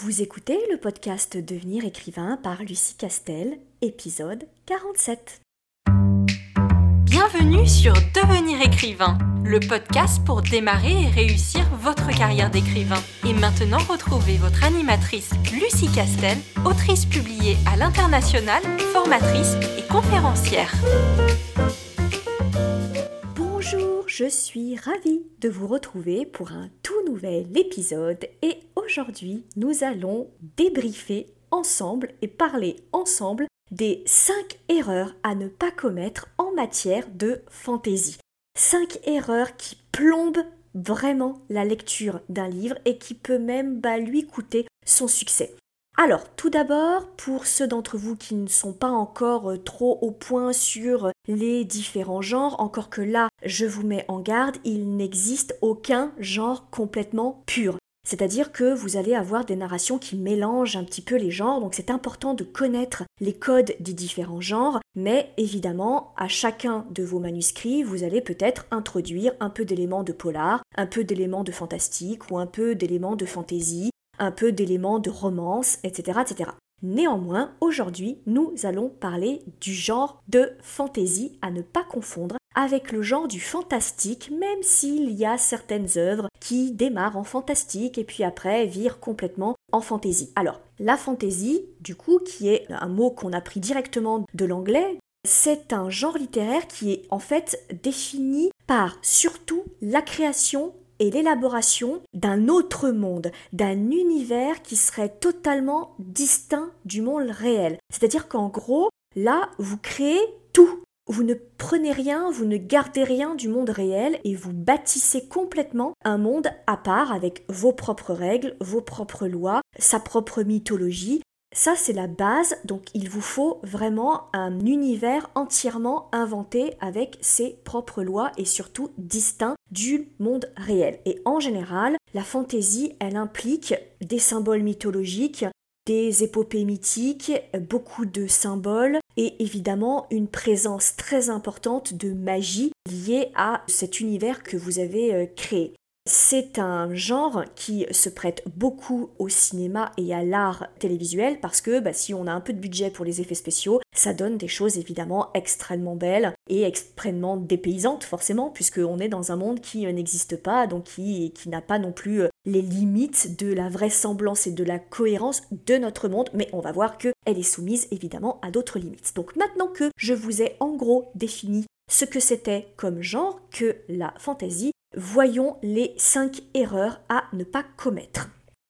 Vous écoutez le podcast Devenir écrivain par Lucie Castel, épisode 47. Bienvenue sur Devenir écrivain, le podcast pour démarrer et réussir votre carrière d'écrivain. Et maintenant, retrouvez votre animatrice Lucie Castel, autrice publiée à l'international, formatrice et conférencière. Bonjour, je suis ravie de vous retrouver pour un tout nouvel épisode et aujourd'hui nous allons débriefer ensemble et parler ensemble des 5 erreurs à ne pas commettre en matière de fantaisie. 5 erreurs qui plombent vraiment la lecture d'un livre et qui peut même bah, lui coûter son succès. Alors, tout d'abord, pour ceux d'entre vous qui ne sont pas encore euh, trop au point sur les différents genres, encore que là, je vous mets en garde, il n'existe aucun genre complètement pur. C'est-à-dire que vous allez avoir des narrations qui mélangent un petit peu les genres, donc c'est important de connaître les codes des différents genres, mais évidemment, à chacun de vos manuscrits, vous allez peut-être introduire un peu d'éléments de polar, un peu d'éléments de fantastique ou un peu d'éléments de fantaisie, un peu d'éléments de romance, etc., etc. Néanmoins, aujourd'hui, nous allons parler du genre de fantaisie à ne pas confondre avec le genre du fantastique, même s'il y a certaines œuvres qui démarrent en fantastique et puis après virent complètement en fantaisie. Alors, la fantaisie, du coup, qui est un mot qu'on a pris directement de l'anglais, c'est un genre littéraire qui est en fait défini par surtout la création et l'élaboration d'un autre monde, d'un univers qui serait totalement distinct du monde réel. C'est-à-dire qu'en gros, là, vous créez tout. Vous ne prenez rien, vous ne gardez rien du monde réel et vous bâtissez complètement un monde à part avec vos propres règles, vos propres lois, sa propre mythologie, ça, c'est la base, donc il vous faut vraiment un univers entièrement inventé avec ses propres lois et surtout distinct du monde réel. Et en général, la fantaisie, elle implique des symboles mythologiques, des épopées mythiques, beaucoup de symboles et évidemment une présence très importante de magie liée à cet univers que vous avez euh, créé. C'est un genre qui se prête beaucoup au cinéma et à l'art télévisuel parce que bah, si on a un peu de budget pour les effets spéciaux, ça donne des choses évidemment extrêmement belles et extrêmement dépaysantes forcément puisqu'on est dans un monde qui euh, n'existe pas, donc qui, qui n'a pas non plus euh, les limites de la vraisemblance et de la cohérence de notre monde, mais on va voir qu'elle est soumise évidemment à d'autres limites. Donc maintenant que je vous ai en gros défini ce que c'était comme genre que la fantaisie, voyons les 5 erreurs à ne pas commettre.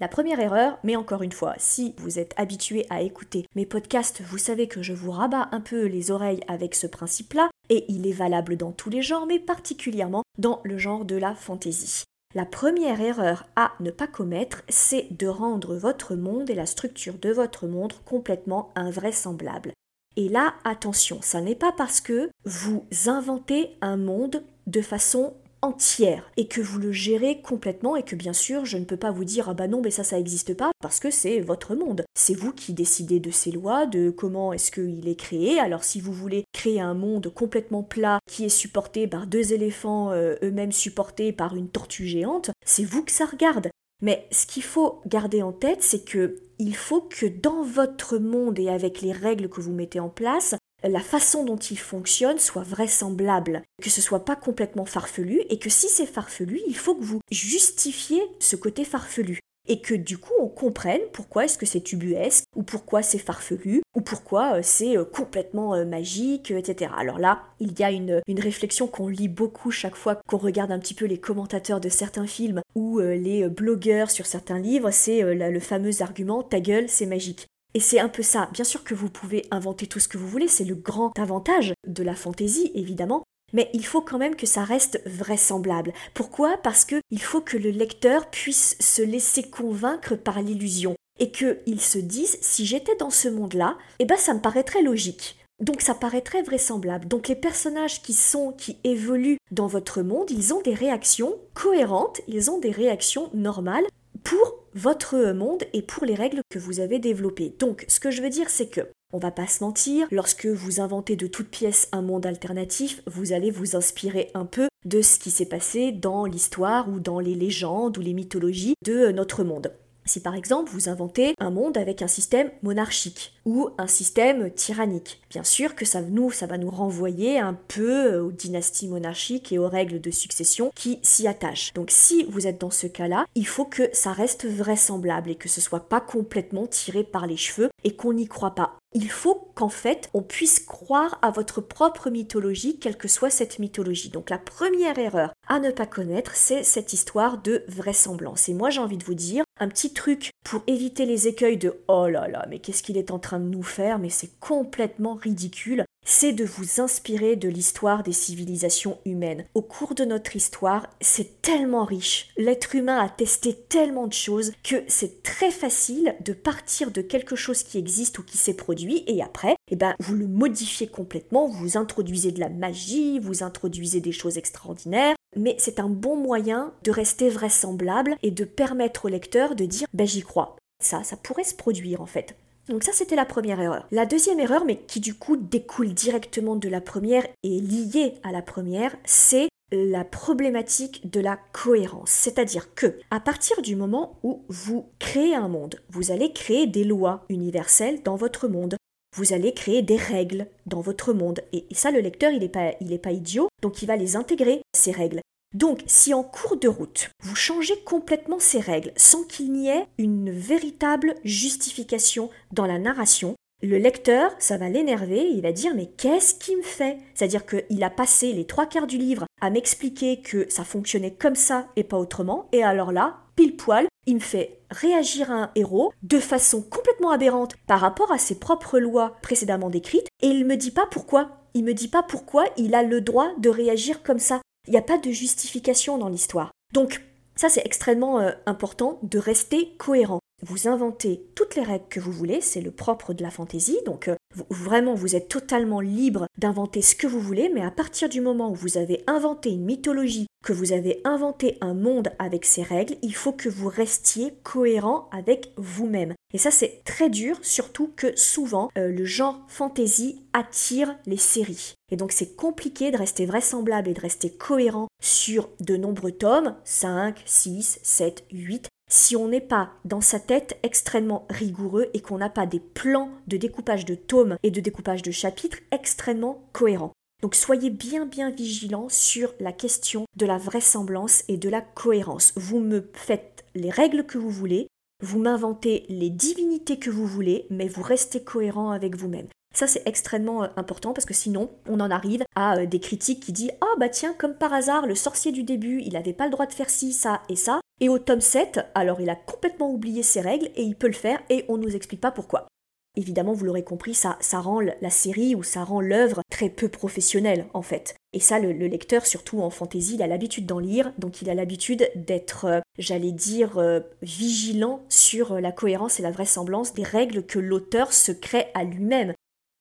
La première erreur, mais encore une fois, si vous êtes habitué à écouter mes podcasts, vous savez que je vous rabats un peu les oreilles avec ce principe-là, et il est valable dans tous les genres, mais particulièrement dans le genre de la fantaisie. La première erreur à ne pas commettre, c'est de rendre votre monde et la structure de votre monde complètement invraisemblable. Et là, attention, ça n'est pas parce que vous inventez un monde de façon entière et que vous le gérez complètement et que bien sûr je ne peux pas vous dire ah bah non mais ça ça n'existe pas parce que c'est votre monde. C'est vous qui décidez de ces lois, de comment est-ce qu'il est créé. Alors si vous voulez créer un monde complètement plat qui est supporté par deux éléphants euh, eux-mêmes supportés par une tortue géante, c'est vous que ça regarde. Mais ce qu'il faut garder en tête, c'est que il faut que dans votre monde et avec les règles que vous mettez en place, la façon dont il fonctionne soit vraisemblable, que ce soit pas complètement farfelu et que si c'est farfelu, il faut que vous justifiez ce côté farfelu et que du coup on comprenne pourquoi est-ce que c'est tubuesque ou pourquoi c'est farfelu ou pourquoi euh, c'est euh, complètement euh, magique, etc. Alors là, il y a une, une réflexion qu'on lit beaucoup chaque fois qu'on regarde un petit peu les commentateurs de certains films ou les blogueurs sur certains livres, c'est le fameux argument ta gueule, c'est magique. Et c'est un peu ça. Bien sûr que vous pouvez inventer tout ce que vous voulez, c'est le grand avantage de la fantaisie, évidemment. Mais il faut quand même que ça reste vraisemblable. Pourquoi? Parce qu'il faut que le lecteur puisse se laisser convaincre par l'illusion. Et qu'il se dise, si j'étais dans ce monde-là, eh ben ça me paraîtrait logique. Donc ça paraîtrait vraisemblable. Donc les personnages qui sont, qui évoluent dans votre monde, ils ont des réactions cohérentes, ils ont des réactions normales pour votre monde et pour les règles que vous avez développées. Donc, ce que je veux dire, c'est que on va pas se mentir, lorsque vous inventez de toutes pièces un monde alternatif, vous allez vous inspirer un peu de ce qui s'est passé dans l'histoire ou dans les légendes ou les mythologies de notre monde. Si par exemple vous inventez un monde avec un système monarchique ou un système tyrannique, bien sûr que ça, nous, va nous renvoyer un peu aux dynasties monarchiques et aux règles de succession qui s'y attachent. Donc si vous êtes dans ce cas-là, il faut que ça reste vraisemblable et que ce soit pas complètement tiré par les cheveux et qu'on n'y croit pas. Il faut qu'en fait on puisse croire à votre propre mythologie, quelle que soit cette mythologie. Donc la première erreur à ne pas connaître, c'est cette histoire de vraisemblance. Et moi j'ai envie de vous dire, un petit truc pour éviter les écueils de oh là là, mais qu'est-ce qu'il est en train de nous faire, mais c'est complètement ridicule c'est de vous inspirer de l'histoire des civilisations humaines. Au cours de notre histoire, c'est tellement riche. L'être humain a testé tellement de choses que c'est très facile de partir de quelque chose qui existe ou qui s'est produit et après, eh ben, vous le modifiez complètement, vous introduisez de la magie, vous introduisez des choses extraordinaires, mais c'est un bon moyen de rester vraisemblable et de permettre au lecteur de dire ben j'y crois. Ça, ça pourrait se produire en fait. Donc ça, c'était la première erreur. La deuxième erreur, mais qui du coup découle directement de la première et liée à la première, c'est la problématique de la cohérence. C'est-à-dire que, à partir du moment où vous créez un monde, vous allez créer des lois universelles dans votre monde. Vous allez créer des règles dans votre monde. Et, ça, le lecteur, il n'est pas, pas idiot, donc il va les intégrer, ces règles. Donc, si en cours de route, vous changez complètement ces règles sans qu'il n'y ait une véritable justification dans la narration, le lecteur, ça va l'énerver, il va dire mais qu'est-ce qu'il me fait? C'est-à-dire qu'il a passé les trois quarts du livre à m'expliquer que ça fonctionnait comme ça et pas autrement, et alors là, pile poil, il me fait réagir à un héros de façon complètement aberrante par rapport à ses propres lois précédemment décrites, et il me dit pas pourquoi. Il me dit pas pourquoi il a le droit de réagir comme ça. Il n'y a pas de justification dans l'histoire. Donc, ça c'est extrêmement euh, important de rester cohérent. Vous inventez toutes les règles que vous voulez, c'est le propre de la fantaisie, donc euh, vraiment vous êtes totalement libre d'inventer ce que vous voulez, mais à partir du moment où vous avez inventé une mythologie, que vous avez inventé un monde avec ses règles, il faut que vous restiez cohérent avec vous-même. Et ça c'est très dur, surtout que souvent euh, le genre fantasy attire les séries. Et donc c'est compliqué de rester vraisemblable et de rester cohérent sur de nombreux tomes, 5, 6, 7, 8, si on n'est pas dans sa tête extrêmement rigoureux et qu'on n'a pas des plans de découpage de tomes et de découpage de chapitres extrêmement cohérents. Donc soyez bien bien vigilants sur la question de la vraisemblance et de la cohérence. Vous me faites les règles que vous voulez, vous m'inventez les divinités que vous voulez, mais vous restez cohérent avec vous-même. Ça, c'est extrêmement euh, important parce que sinon, on en arrive à euh, des critiques qui disent Ah, oh, bah tiens, comme par hasard, le sorcier du début, il n'avait pas le droit de faire ci, ça et ça. Et au tome 7, alors il a complètement oublié ses règles et il peut le faire et on ne nous explique pas pourquoi. Évidemment, vous l'aurez compris, ça, rend la série ou ça rend l'œuvre très peu professionnelle en fait. Et ça, le, lecteur, surtout en fantaisie, il a l'habitude d'en lire, donc il a l'habitude d'être, euh, j'allais dire, vigilant sur la cohérence et la vraisemblance des règles que l'auteur se crée à lui-même.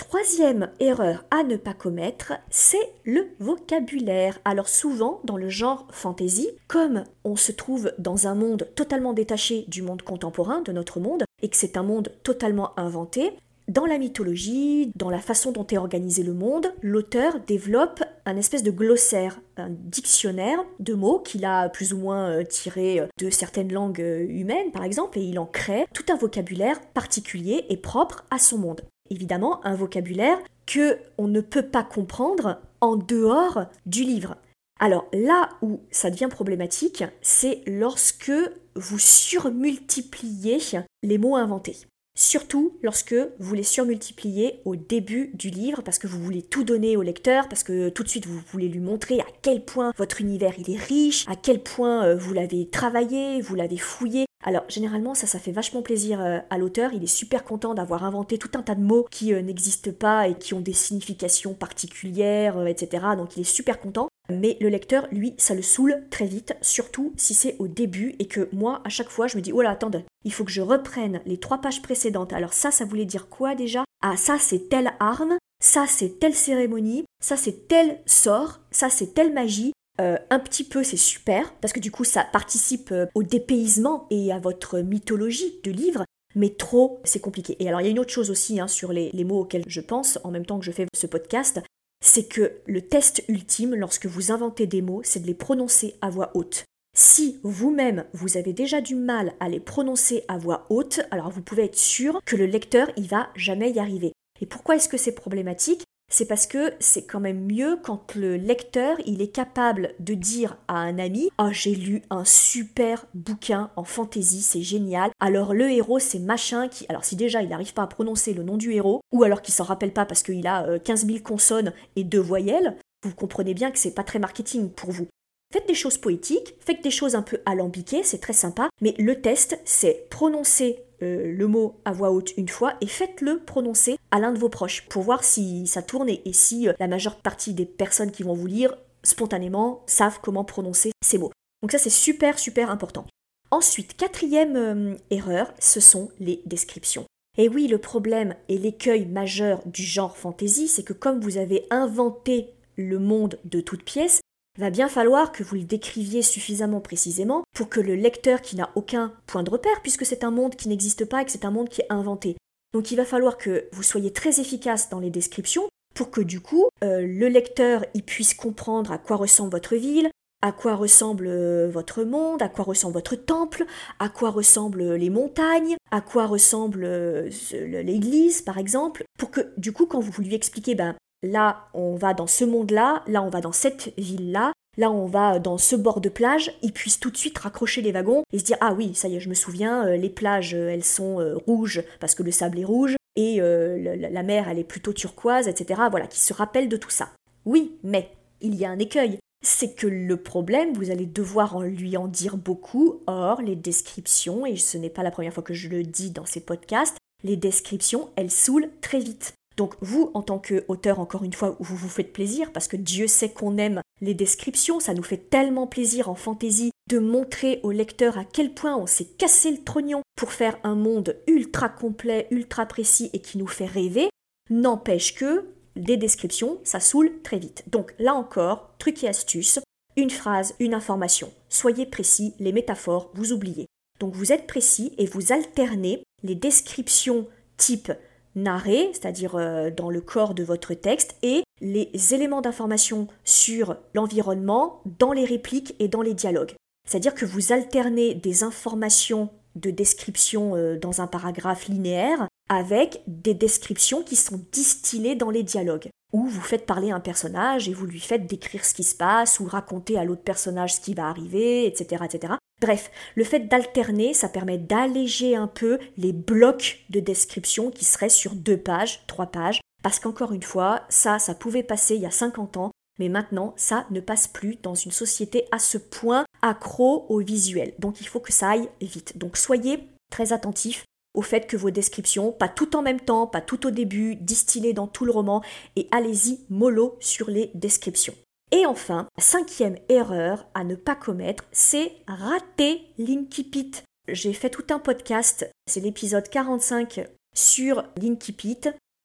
Troisième erreur à ne pas commettre, c'est le vocabulaire. Alors souvent, dans le genre fantasy, comme on se trouve dans un monde totalement détaché du monde contemporain, de notre monde, et que c'est un monde totalement inventé, dans la mythologie, dans la façon dont est organisé le monde, l'auteur développe un espèce de glossaire, un dictionnaire de mots qu'il a plus ou moins euh, tiré euh, de certaines langues euh, humaines, par exemple, et il en crée tout un vocabulaire particulier et propre à son monde évidemment un vocabulaire que on ne peut pas comprendre en dehors du livre. Alors là où ça devient problématique, c'est lorsque vous surmultipliez les mots inventés. Surtout lorsque vous les surmultipliez au début du livre parce que vous voulez tout donner au lecteur, parce que tout de suite vous voulez lui montrer à quel point votre univers il est riche, à quel point euh, vous l'avez travaillé, vous l'avez fouillé, alors généralement ça ça fait vachement plaisir euh, à l'auteur, il est super content d'avoir inventé tout un tas de mots qui euh, n'existent pas et qui ont des significations particulières, euh, etc. Donc il est super content. Mais le lecteur, lui, ça le saoule très vite, surtout si c'est au début et que moi, à chaque fois, je me dis, oh là, attendez, il faut que je reprenne les trois pages précédentes. Alors ça, ça voulait dire quoi déjà? Ah, ça, c'est telle arme, ça, c'est telle cérémonie, ça, c'est tel sort, ça, c'est telle magie, euh, un petit peu, c'est super, parce que du coup, ça participe euh, au dépaysement et à votre mythologie de livre. Mais trop, c'est compliqué. Et alors, il y a une autre chose aussi hein, sur les, mots auxquels je pense en même temps que je fais ce podcast, c'est que le test ultime, lorsque vous inventez des mots, c'est de les prononcer à voix haute. Si vous-même vous avez déjà du mal à les prononcer à voix haute, alors vous pouvez être sûr que le lecteur il va jamais y arriver. Et pourquoi est-ce que c'est problématique? C'est parce que c'est quand même mieux quand le lecteur il est capable de dire à un ami "Ah, j'ai lu un super bouquin en fantasy, c'est génial. Alors le héros c'est machin qui alors si déjà il n'arrive pas à prononcer le nom du héros ou alors qu'il s'en rappelle pas parce qu'il a 15 euh, 000 consonnes et deux voyelles, vous comprenez bien que c'est pas très marketing pour vous. Faites des choses poétiques, faites des choses un peu alambiquées, c'est très sympa, mais le test, c'est prononcer euh, le mot à voix haute une fois et faites-le prononcer à l'un de vos proches pour voir si ça tourne et, si euh, la majeure partie des personnes qui vont vous lire spontanément savent comment prononcer ces mots. Donc ça c'est super super important. Ensuite, quatrième euh, erreur, ce sont les descriptions. Et oui, le problème et l'écueil majeur du genre fantasy, c'est que comme vous avez inventé le monde de toutes pièces, va bien falloir que vous le décriviez suffisamment précisément pour que le lecteur qui n'a aucun point de repère, puisque c'est un monde qui n'existe pas et que c'est un monde qui est inventé. Donc il va falloir que vous soyez très efficace dans les descriptions pour que du coup euh, le lecteur y puisse comprendre à quoi ressemble votre ville, à quoi ressemble euh, votre monde, à quoi ressemble votre temple, à quoi ressemblent les montagnes, à quoi ressemble euh, l'église par exemple, pour que du coup quand vous lui expliquez ben là on va dans ce monde-là, là on va dans cette ville-là, là on va dans ce bord de plage, ils puissent tout de suite raccrocher les wagons et se dire ah oui, ça y est, je me souviens, euh, les plages euh, elles sont euh, rouges parce que le sable est rouge et la mer elle est plutôt turquoise, etc. Voilà, qui se rappellent de tout ça. Oui, mais il y a un écueil. C'est que le problème, vous allez devoir en lui en dire beaucoup. Or, les descriptions, et ce n'est pas la première fois que je le dis dans ces podcasts, les descriptions, elles saoulent très vite. Donc vous, en tant qu'auteur, encore une fois, vous vous faites plaisir, parce que Dieu sait qu'on aime les descriptions, ça nous fait tellement plaisir en fantaisie de montrer au lecteur à quel point on s'est cassé le trognon pour faire un monde ultra complet, ultra précis et qui nous fait rêver, n'empêche que des descriptions, ça saoule très vite. Donc là encore, truc et astuce, une phrase, une information. Soyez précis, les métaphores, vous oubliez. Donc vous êtes précis et vous alternez les descriptions type narré, c'est-à-dire euh, dans le corps de votre texte, et les éléments d'information sur l'environnement dans les répliques et dans les dialogues. C'est-à-dire que vous alternez des informations de description euh, dans un paragraphe linéaire avec des descriptions qui sont distillées dans les dialogues, où vous faites parler un personnage et vous lui faites décrire ce qui se passe ou raconter à l'autre personnage ce qui va arriver, etc., etc. Bref, le fait d'alterner, ça permet d'alléger un peu les blocs de description qui seraient sur deux pages, trois pages, parce qu'encore une fois, ça, ça pouvait passer il y a 50 ans, mais maintenant, ça ne passe plus dans une société à ce point accro au visuel. Donc il faut que ça aille vite. Donc soyez très attentifs au fait que vos descriptions, pas tout en même temps, pas tout au début, distillées dans tout le roman, et allez-y mollo sur les descriptions. Et enfin, cinquième erreur à ne pas commettre, c'est rater l'Inkipit. J'ai fait tout un podcast, c'est l'épisode 45 sur l'Inkipit.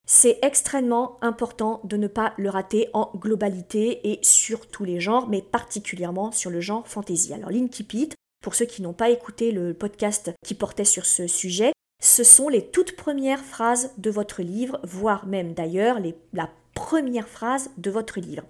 C'est extrêmement important de ne pas le rater en globalité et sur tous les genres, mais particulièrement sur le genre fantasy. Alors l'Inkipit, pour ceux qui n'ont pas écouté le podcast qui portait sur ce sujet, ce sont les toutes premières phrases de votre livre, voire même d'ailleurs la première phrase de votre livre.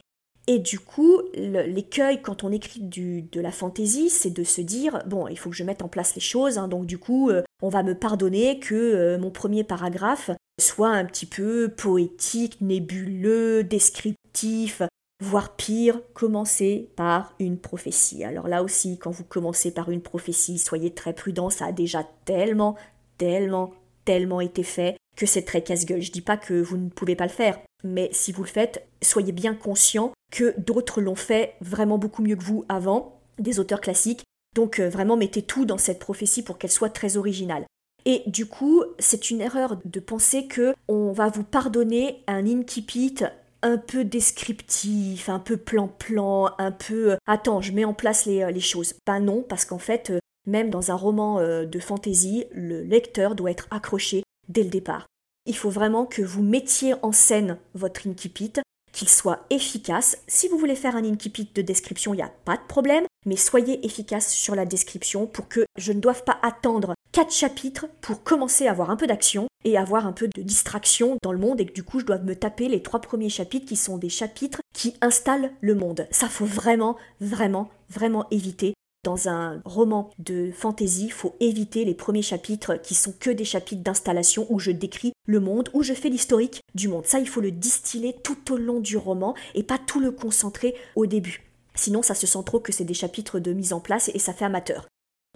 Et du coup, l'écueil quand on écrit de la fantaisie, c'est de se dire, bon, il faut que je mette en place les choses, hein, donc du coup, euh, on va me pardonner que euh, mon premier paragraphe soit un petit peu poétique, nébuleux, descriptif, voire pire, commencer par une prophétie. Alors là aussi, quand vous commencez par une prophétie, soyez très prudent, ça a déjà tellement, tellement, tellement été fait que c'est très casse-gueule. Je dis pas que vous ne pouvez pas le faire, mais si vous le faites, soyez bien conscient que d'autres l'ont fait vraiment beaucoup mieux que vous avant, des auteurs classiques. Donc euh, vraiment mettez tout dans cette prophétie pour qu'elle soit très originale. Et du coup, c'est une erreur de penser que on va vous pardonner un incipit un peu descriptif, un peu plan-plan, un peu euh, attends, je mets en place les, euh, les choses. Ben non, parce qu'en fait, même dans un roman de fantasy, le lecteur doit être accroché dès le départ. Il faut vraiment que vous mettiez en scène votre incipit, qu'il soit efficace. Si vous voulez faire un incipit de description, il n'y a pas de problème, mais soyez efficace sur la description pour que je ne doive pas attendre quatre chapitres pour commencer à avoir un peu d'action et avoir un peu de distraction dans le monde et que du coup je dois me taper les trois premiers chapitres qui sont des chapitres qui installent le monde. Ça faut vraiment, vraiment, vraiment éviter dans un roman de fantasy, faut éviter les premiers chapitres qui sont que des chapitres d'installation où je décris le monde, où je fais l'historique du monde. Ça, il faut le distiller tout au long du roman et pas tout le concentrer au début. Sinon, ça se sent trop que c'est des chapitres de mise en place et ça fait amateur.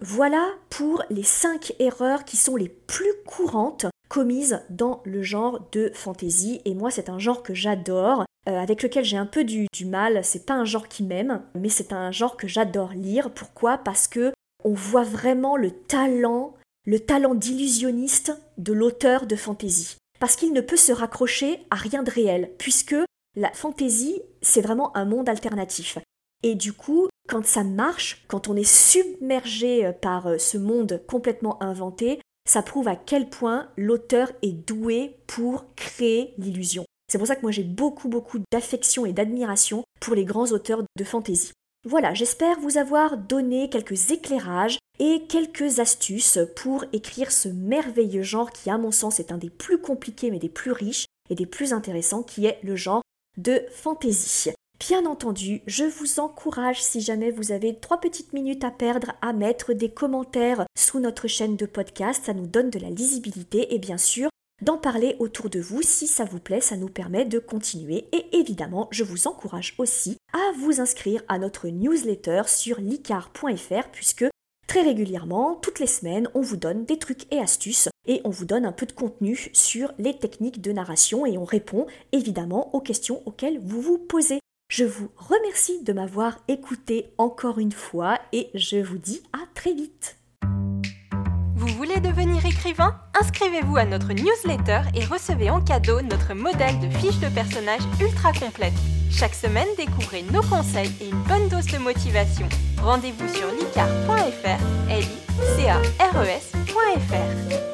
Voilà pour les 5 erreurs qui sont les plus courantes commises dans le genre de fantasy. Et moi, c'est un genre que j'adore, euh, avec lequel j'ai un peu du, mal. C'est pas un genre qui m'aime, mais c'est un genre que j'adore lire. Pourquoi? Parce que on voit vraiment le talent, le talent d'illusionniste de l'auteur de fantasy. Parce qu'il ne peut se raccrocher à rien de réel, puisque la fantasy, c'est vraiment un monde alternatif. Et du coup, quand ça marche, quand on est submergé euh, par euh, ce monde complètement inventé, ça prouve à quel point l'auteur est doué pour créer l'illusion. C'est pour ça que moi j'ai beaucoup beaucoup d'affection et d'admiration pour les grands auteurs de fantasy. Voilà, j'espère vous avoir donné quelques éclairages et quelques astuces pour écrire ce merveilleux genre qui à mon sens est un des plus compliqués mais des plus riches et des plus intéressants qui est le genre de fantasy. Bien entendu, je vous encourage, si jamais vous avez trois petites minutes à perdre, à mettre des commentaires sous notre chaîne de podcast. Ça nous donne de la lisibilité et bien sûr, d'en parler autour de vous. Si ça vous plaît, ça nous permet de continuer. Et évidemment, je vous encourage aussi à vous inscrire à notre newsletter sur licar.fr puisque Très régulièrement, toutes les semaines, on vous donne des trucs et astuces et on vous donne un peu de contenu sur les techniques de narration et on répond évidemment aux questions auxquelles vous vous posez. Je vous remercie de m'avoir écouté encore une fois et je vous dis à très vite. Vous voulez devenir écrivain? Inscrivez-vous à notre newsletter et recevez en cadeau notre modèle de fiche de personnage ultra complète. Chaque semaine, découvrez nos conseils et une bonne dose de motivation. Rendez-vous sur licar.fr, l e.